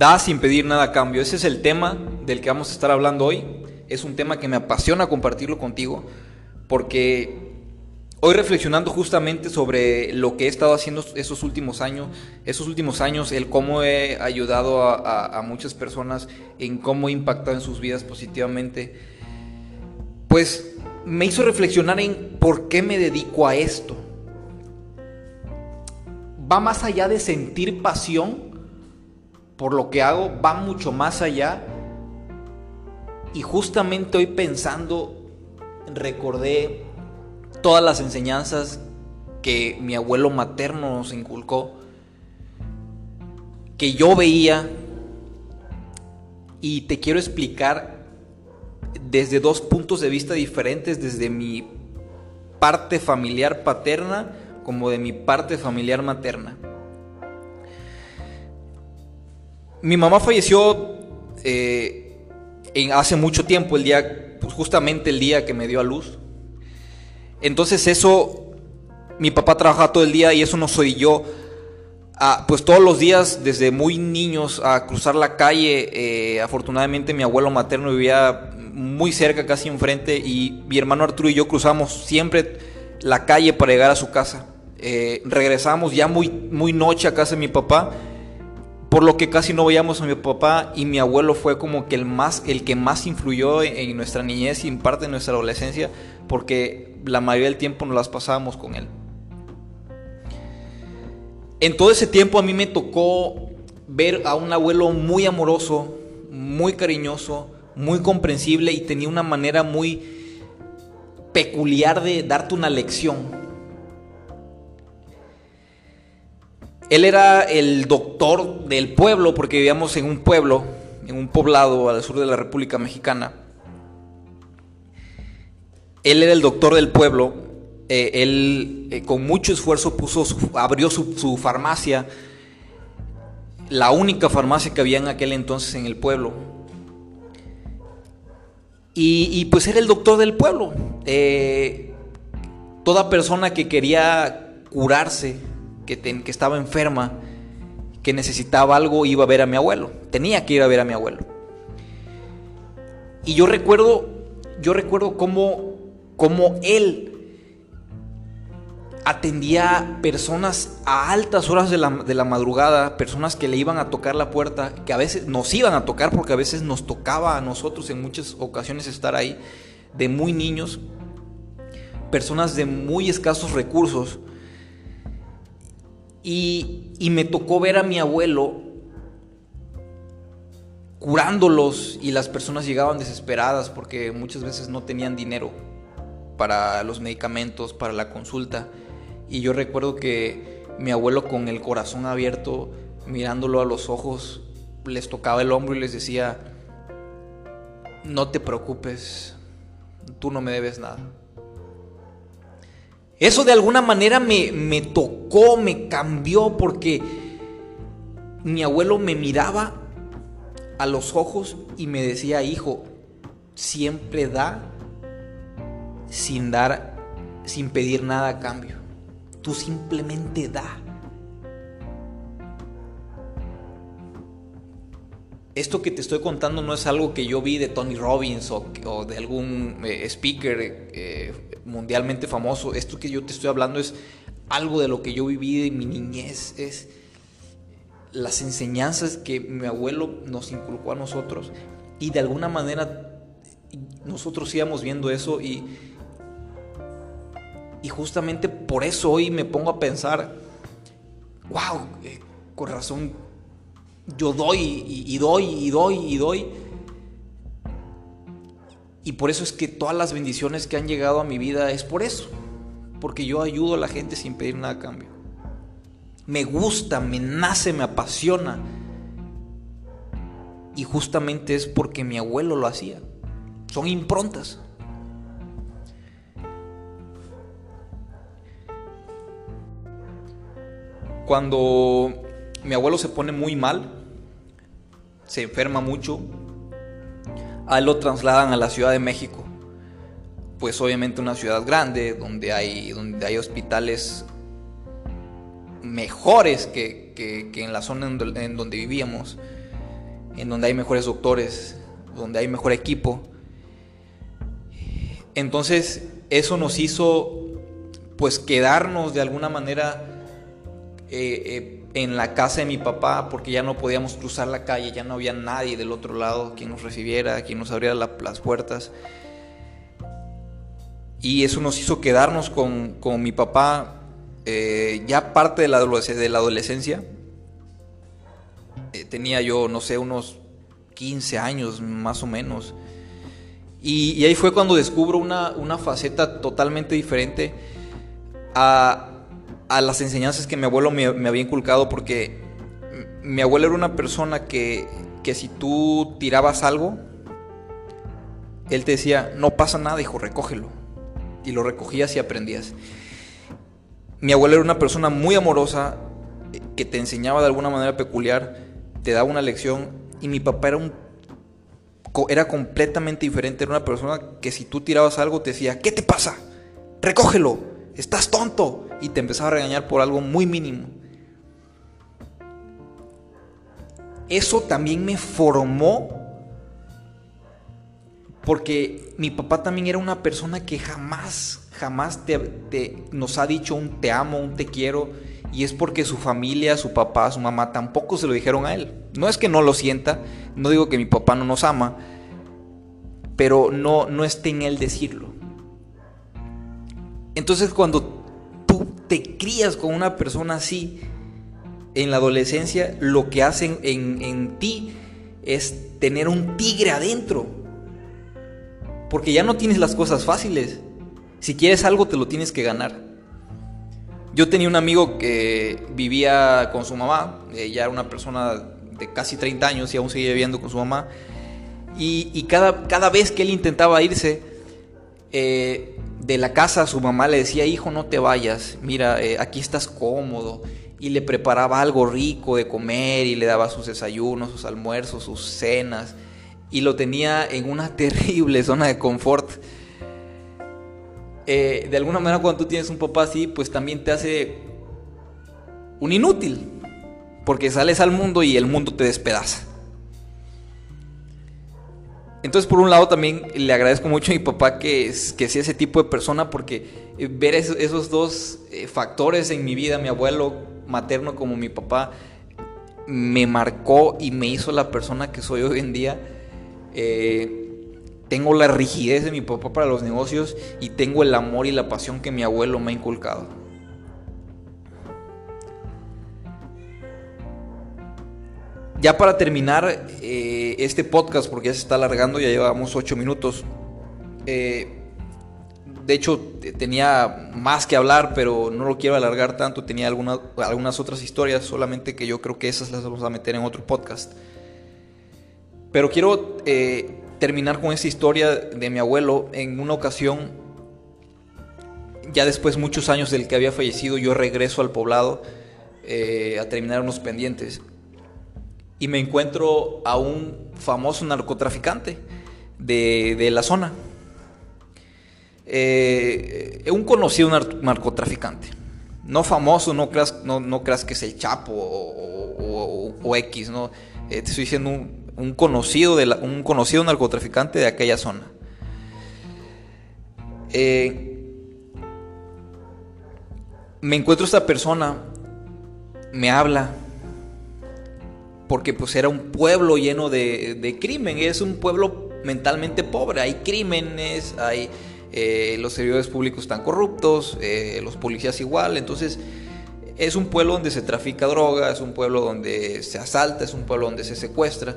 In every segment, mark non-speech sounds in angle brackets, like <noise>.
Da sin pedir nada a cambio. Ese es el tema del que vamos a estar hablando hoy. Es un tema que me apasiona compartirlo contigo porque hoy reflexionando justamente sobre lo que he estado haciendo esos últimos años, esos últimos años, el cómo he ayudado a, muchas personas, en cómo he impactado en sus vidas positivamente, pues me hizo reflexionar en por qué me dedico a esto. Va más allá de sentir pasión por lo que hago, va mucho más allá. Y justamente hoy pensando, recordé todas las enseñanzas que mi abuelo materno nos inculcó, que yo veía y te quiero explicar desde dos puntos de vista diferentes, desde mi parte familiar paterna como de mi parte familiar materna. Mi mamá falleció eh, hace mucho tiempo, el día, pues justamente el día que me dio a luz. Entonces eso, mi papá trabajaba todo el día y eso no soy yo. Ah, pues todos los días, desde muy niños, a cruzar la calle. Eh, afortunadamente mi abuelo materno vivía muy cerca, casi enfrente, y mi hermano Arturo y yo cruzamos siempre la calle para llegar a su casa. Eh, regresamos ya muy, muy noche a casa de mi papá por lo que casi no veíamos a mi papá y mi abuelo fue como que el más el que más influyó en, nuestra niñez y en parte de nuestra adolescencia porque la mayoría del tiempo nos las pasábamos con él. En todo ese tiempo a mí me tocó ver a un abuelo muy amoroso, muy cariñoso, muy comprensible y tenía una manera muy peculiar de darte una lección. Él era el doctor del pueblo, porque vivíamos en un pueblo, en un poblado al sur de la República Mexicana. Él era el doctor del pueblo. Eh, él eh, con mucho esfuerzo puso abrió su, farmacia, la única farmacia que había en aquel entonces en el pueblo. Y, pues era el doctor del pueblo. Eh, toda persona que quería curarse que, estaba enferma, que necesitaba algo, iba a ver a mi abuelo. Tenía que ir a ver a mi abuelo. Y yo recuerdo, yo recuerdo cómo, cómo él atendía personas a altas horas de la, de la, madrugada, personas que le iban a tocar la puerta, que a veces nos iban a tocar porque a veces nos tocaba a nosotros en muchas ocasiones estar ahí, de muy niños, personas de muy escasos recursos, y, me tocó ver a mi abuelo curándolos y las personas llegaban desesperadas porque muchas veces no tenían dinero para los medicamentos, para la consulta. Y yo recuerdo que mi abuelo con el corazón abierto, mirándolo a los ojos, les tocaba el hombro y les decía, no te preocupes, tú no me debes nada. Eso de alguna manera me, me tocó, me cambió porque mi abuelo me miraba a los ojos y me decía, hijo, siempre da sin dar, sin pedir nada a cambio. Tú simplemente da. Esto que te estoy contando no es algo que yo vi de Tony Robbins o, de algún eh, speaker eh, mundialmente famoso. Esto que yo te estoy hablando es algo de lo que yo viví de mi niñez, es las enseñanzas que mi abuelo nos inculcó a nosotros y de alguna manera nosotros íbamos viendo eso y, y justamente por eso hoy me pongo a pensar, wow, eh, con razón, yo doy y doy y doy y doy y por eso es que todas las bendiciones que han llegado a mi vida es por eso. Porque yo ayudo a la gente sin pedir nada a cambio. Me gusta, me nace, me apasiona. Y justamente es porque mi abuelo lo hacía. Son improntas. Cuando mi abuelo se pone muy mal, se enferma mucho, a él lo trasladan a la Ciudad de México. Pues obviamente una ciudad grande donde hay, donde hay hospitales mejores que, en la zona en, donde vivíamos. en donde hay mejores doctores, donde hay mejor equipo. Entonces, eso nos hizo pues quedarnos de alguna manera eh, eh, en la casa de mi papá porque ya no podíamos cruzar la calle, ya no había nadie del otro lado quien nos recibiera, quien nos abriera las puertas. Y eso nos hizo quedarnos con, mi papá eh, ya parte de la, adolescencia. tenía yo, no sé, unos 15 años más o menos. Y, ahí fue cuando descubro una, una faceta totalmente diferente a, a las enseñanzas que mi abuelo me, había inculcado porque mi abuelo era una persona que, que si tú tirabas algo, él te decía, no pasa nada, hijo, recógelo. Y lo recogías y aprendías. Mi abuelo era una persona muy amorosa, que te enseñaba de alguna manera peculiar, te daba una lección, y mi papá era un era completamente diferente, era una persona que si tú tirabas algo te decía, ¿qué te pasa? Recógelo estás tonto. Y te empezaba a regañar por algo muy mínimo. Eso también me formó porque mi papá también era una persona que jamás, jamás te, nos ha dicho un te amo, un te quiero. Y es porque su familia, su papá, su mamá tampoco se lo dijeron a él. No es que no lo sienta, no digo que mi papá no nos ama, pero no, no esté en él decirlo. Entonces cuando te crías con una persona así en la adolescencia, lo que hacen en, ti es tener un tigre adentro. Porque ya no tienes las cosas fáciles. Si quieres algo, te lo tienes que ganar. Yo tenía un amigo que vivía con su mamá, ella era una persona de casi 30 años y aún seguía viviendo con su mamá. Y, cada, cada, vez que él intentaba irse, eh, de la casa su mamá le decía, hijo, no te vayas, mira, eh, aquí estás cómodo. Y le preparaba algo rico de comer y le daba sus desayunos, sus almuerzos, sus cenas. Y lo tenía en una <laughs> terrible zona de confort. Eh, de alguna manera cuando tú tienes un papá así, pues también te hace un inútil. Porque sales al mundo y el mundo te despedaza. Entonces, por un lado, también le agradezco mucho a mi papá que, que sea ese tipo de persona, porque eh, ver esos, dos eh, factores en mi vida, mi abuelo materno como mi papá, me marcó y me hizo la persona que soy hoy en día. Eh, tengo la rigidez de mi papá para los negocios y tengo el amor y la pasión que mi abuelo me ha inculcado. Ya para terminar eh, este podcast, porque ya se está alargando, ya llevamos ocho minutos. Eh, de hecho, tenía más que hablar, pero no lo quiero alargar tanto. Tenía algunas otras historias, solamente que yo creo que esas las vamos a meter en otro podcast. Pero quiero eh, terminar con esta historia de mi abuelo. En una ocasión, ya después muchos años del que había fallecido, yo regreso al poblado a terminar unos pendientes y me encuentro a un famoso narcotraficante de, la zona. Eh, un conocido narcotraficante. No famoso, no creas, no, creas que es el Chapo o, X, ¿no? Eh, te estoy diciendo un, conocido de un conocido narcotraficante de aquella zona. Eh, me encuentro esta persona, me habla, porque pues era un pueblo lleno de, crimen, es un pueblo mentalmente pobre, hay crímenes, hay eh, los servidores públicos están corruptos, eh, los policías igual, entonces es un pueblo donde se trafica droga, es un pueblo donde se asalta, es un pueblo donde se secuestra.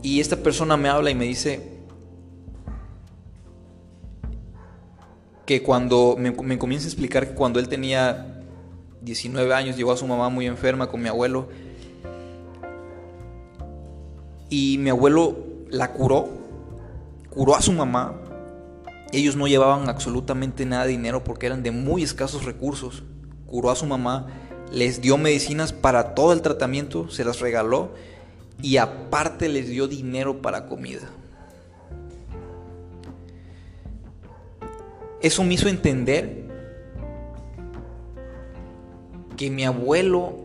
Y esta persona me habla y me dice que cuando me, me comienza a explicar que cuando él tenía 19 años llegó a su mamá muy enferma con mi abuelo, y mi abuelo la curó, curó a su mamá. Ellos no llevaban absolutamente nada de dinero porque eran de muy escasos recursos. Curó a su mamá, les dio medicinas para todo el tratamiento, se las regaló y aparte les dio dinero para comida. Eso me hizo entender que mi abuelo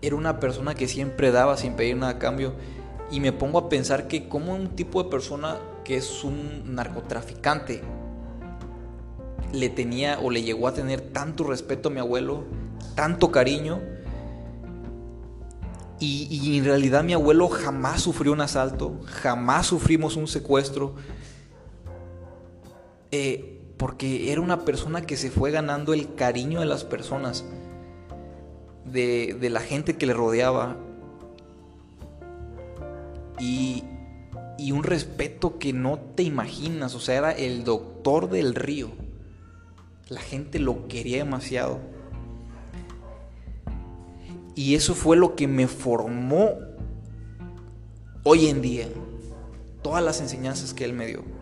era una persona que siempre daba sin pedir nada a cambio Y me pongo a pensar que como un tipo de persona que es un narcotraficante le tenía o le llegó a tener tanto respeto a mi abuelo, tanto cariño, y, en realidad mi abuelo jamás sufrió un asalto, jamás sufrimos un secuestro, eh, porque era una persona que se fue ganando el cariño de las personas, de, de la gente que le rodeaba, y, y un respeto que no te imaginas, o sea, era el doctor del río. La gente lo quería demasiado. Y eso fue lo que me formó hoy en día. Todas las enseñanzas que él me dio.